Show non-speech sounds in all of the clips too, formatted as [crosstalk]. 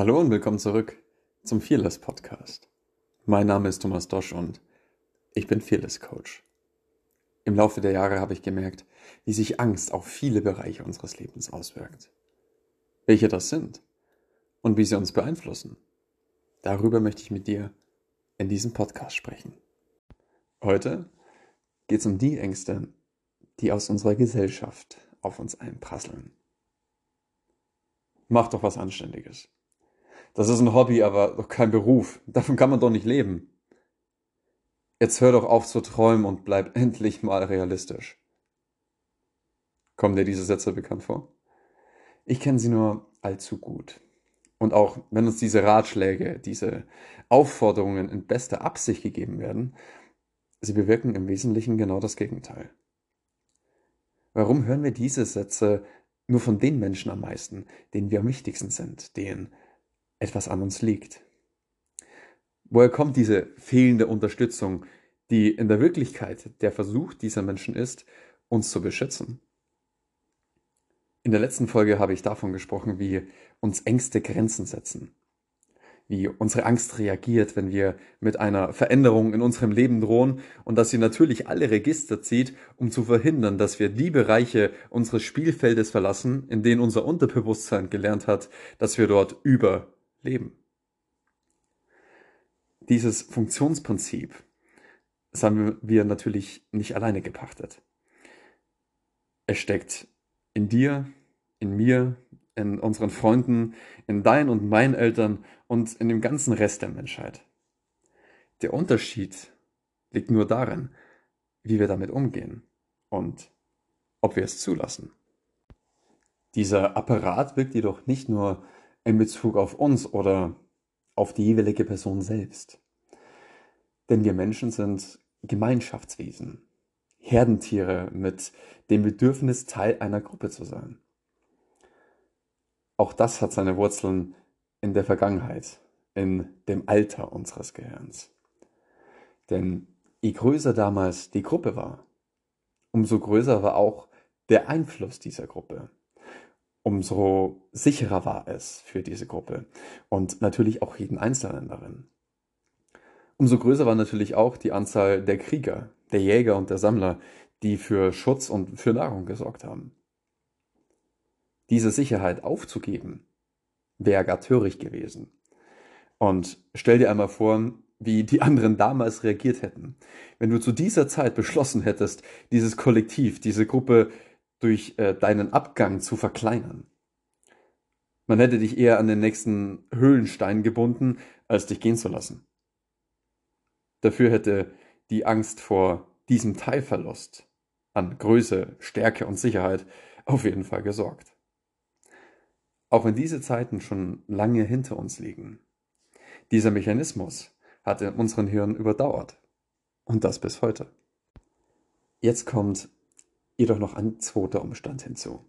Hallo und willkommen zurück zum Fearless Podcast. Mein Name ist Thomas Dosch und ich bin Fearless Coach. Im Laufe der Jahre habe ich gemerkt, wie sich Angst auf viele Bereiche unseres Lebens auswirkt. Welche das sind und wie sie uns beeinflussen. Darüber möchte ich mit dir in diesem Podcast sprechen. Heute geht es um die Ängste, die aus unserer Gesellschaft auf uns einprasseln. Mach doch was Anständiges. Das ist ein Hobby, aber doch kein Beruf. [laughs] Davon kann man doch nicht leben. Jetzt hör doch auf zu träumen und bleib [laughs] endlich mal realistisch. Kommen dir diese Sätze bekannt vor? Ich kenne sie nur allzu gut. Und auch wenn uns diese Ratschläge, diese Aufforderungen in bester Absicht gegeben werden, sie bewirken im Wesentlichen genau das Gegenteil. Warum hören wir diese Sätze nur von den Menschen am meisten, denen wir am wichtigsten sind, denen etwas an uns liegt? Woher kommt diese fehlende Unterstützung, die in der Wirklichkeit der Versuch dieser Menschen ist, uns zu beschützen? In der letzten Folge habe ich davon gesprochen, wie uns Ängste Grenzen setzen, wie unsere Angst reagiert, wenn wir mit einer Veränderung in unserem Leben drohen und dass sie natürlich alle Register zieht, um zu verhindern, dass wir die Bereiche unseres Spielfeldes verlassen, in denen unser Unterbewusstsein gelernt hat, dass wir dort überleben. Dieses Funktionsprinzip haben wir natürlich nicht alleine gepachtet. Es steckt in dir, in mir, in unseren Freunden, in deinen und meinen Eltern und in dem ganzen Rest der Menschheit. Der Unterschied liegt nur darin, wie wir damit umgehen und ob wir es zulassen. Dieser Apparat wirkt jedoch nicht nur in Bezug auf uns oder auf die jeweilige Person selbst. Denn wir Menschen sind Gemeinschaftswesen, Herdentiere mit dem Bedürfnis, Teil einer Gruppe zu sein. Auch das hat seine Wurzeln in der Vergangenheit, in dem Alter unseres Gehirns. Denn je größer damals die Gruppe war, umso größer war auch der Einfluss dieser Gruppe. Umso sicherer war es für diese Gruppe und natürlich auch jeden Einzelnen darin. Umso größer war natürlich auch die Anzahl der Krieger, der Jäger und der Sammler, die für Schutz und für Nahrung gesorgt haben. Diese Sicherheit aufzugeben, wäre gar töricht gewesen. Und stell dir einmal vor, wie die anderen damals reagiert hätten. Wenn du zu dieser Zeit beschlossen hättest, dieses Kollektiv, diese Gruppe durch äh, deinen Abgang zu verkleinern. Man hätte dich eher an den nächsten Höhlenstein gebunden, als dich gehen zu lassen. Dafür hätte die Angst vor diesem Teilverlust an Größe, Stärke und Sicherheit auf jeden Fall gesorgt. Auch wenn diese Zeiten schon lange hinter uns liegen. Dieser Mechanismus hat in unseren Hirn überdauert. Und das bis heute. Jetzt kommt jedoch noch ein zweiter Umstand hinzu.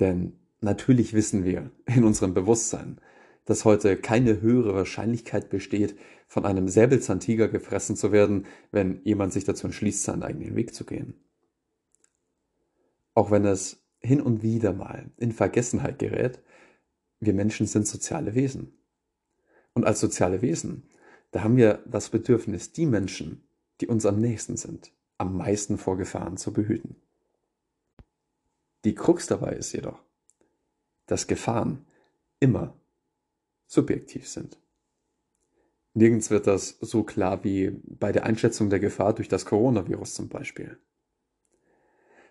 Denn natürlich wissen wir in unserem Bewusstsein, dass heute keine höhere Wahrscheinlichkeit besteht, von einem Säbelzahntiger gefressen zu werden, wenn jemand sich dazu entschließt, seinen eigenen Weg zu gehen. Auch wenn es hin und wieder mal in Vergessenheit gerät, wir Menschen sind soziale Wesen. Und als soziale Wesen, da haben wir das Bedürfnis, die Menschen, die uns am nächsten sind, am meisten vor Gefahren zu behüten. Die Krux dabei ist jedoch, dass Gefahren immer subjektiv sind. Nirgends wird das so klar wie bei der Einschätzung der Gefahr durch das Coronavirus zum Beispiel.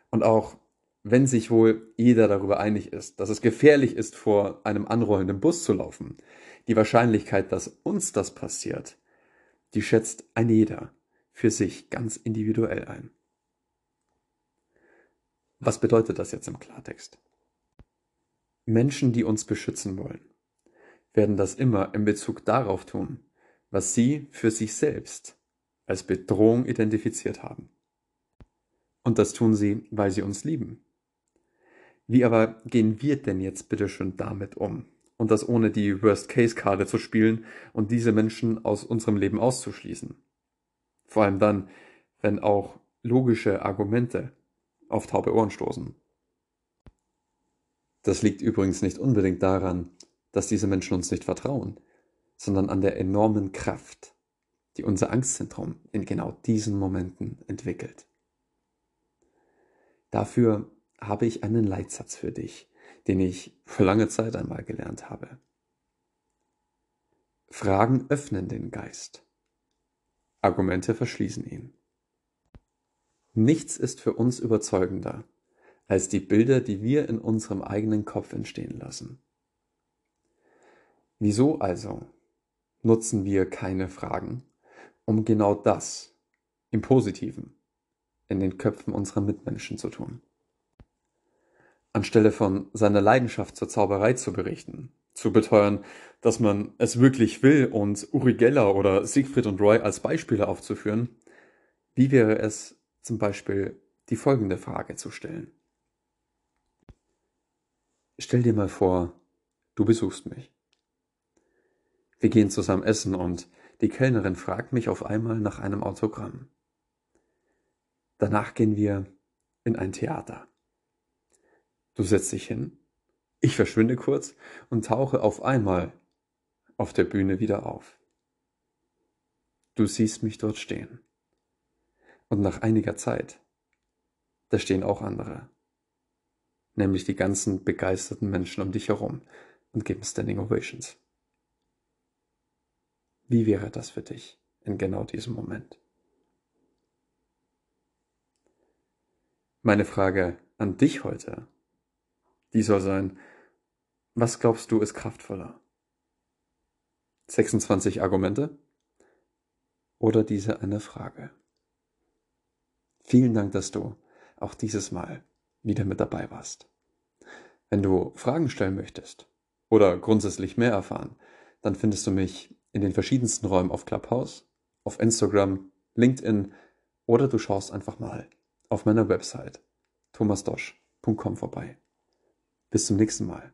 Und auch wenn sich wohl jeder darüber einig ist, dass es gefährlich ist, vor einem anrollenden Bus zu laufen, die Wahrscheinlichkeit, dass uns das passiert, die schätzt ein jeder für sich ganz individuell ein. Was bedeutet das jetzt im Klartext? Menschen, die uns beschützen wollen, werden das immer in Bezug darauf tun, was sie für sich selbst als Bedrohung identifiziert haben. Und das tun sie, weil sie uns lieben. Wie aber gehen wir denn jetzt bitte schon damit um? Und das ohne die Worst-Case-Karte zu spielen und diese Menschen aus unserem Leben auszuschließen. Vor allem dann, wenn auch logische Argumente auf taube Ohren stoßen. Das liegt übrigens nicht unbedingt daran, dass diese Menschen uns nicht vertrauen, sondern an der enormen Kraft, die unser Angstzentrum in genau diesen Momenten entwickelt. Dafür habe ich einen Leitsatz für dich, den ich vor langer Zeit einmal gelernt habe. Fragen öffnen den Geist. Argumente verschließen ihn. Nichts ist für uns überzeugender als die Bilder, die wir in unserem eigenen Kopf entstehen lassen. Wieso also nutzen wir keine Fragen, um genau das im Positiven in den Köpfen unserer Mitmenschen zu tun? Anstelle von seiner Leidenschaft zur Zauberei zu berichten, zu beteuern, dass man es wirklich will und Uri Geller oder Siegfried und Roy als Beispiele aufzuführen, wie wäre es zum Beispiel die folgende Frage zu stellen. Stell dir mal vor, du besuchst mich. Wir gehen zusammen essen und die Kellnerin fragt mich auf einmal nach einem Autogramm. Danach gehen wir in ein Theater. Du setzt dich hin, ich verschwinde kurz und tauche auf einmal auf der Bühne wieder auf. Du siehst mich dort stehen. Und nach einiger Zeit, da stehen auch andere, nämlich die ganzen begeisterten Menschen um dich herum und geben Standing Ovations. Wie wäre das für dich in genau diesem Moment? Meine Frage an dich heute, die soll sein, was glaubst du ist kraftvoller? 26 Argumente oder diese eine Frage? Vielen Dank, dass du auch dieses Mal wieder mit dabei warst. Wenn du Fragen stellen möchtest oder grundsätzlich mehr erfahren, dann findest du mich in den verschiedensten Räumen auf Clubhouse, auf Instagram, LinkedIn oder du schaust einfach mal auf meiner Website thomasdosch.com vorbei. Bis zum nächsten Mal.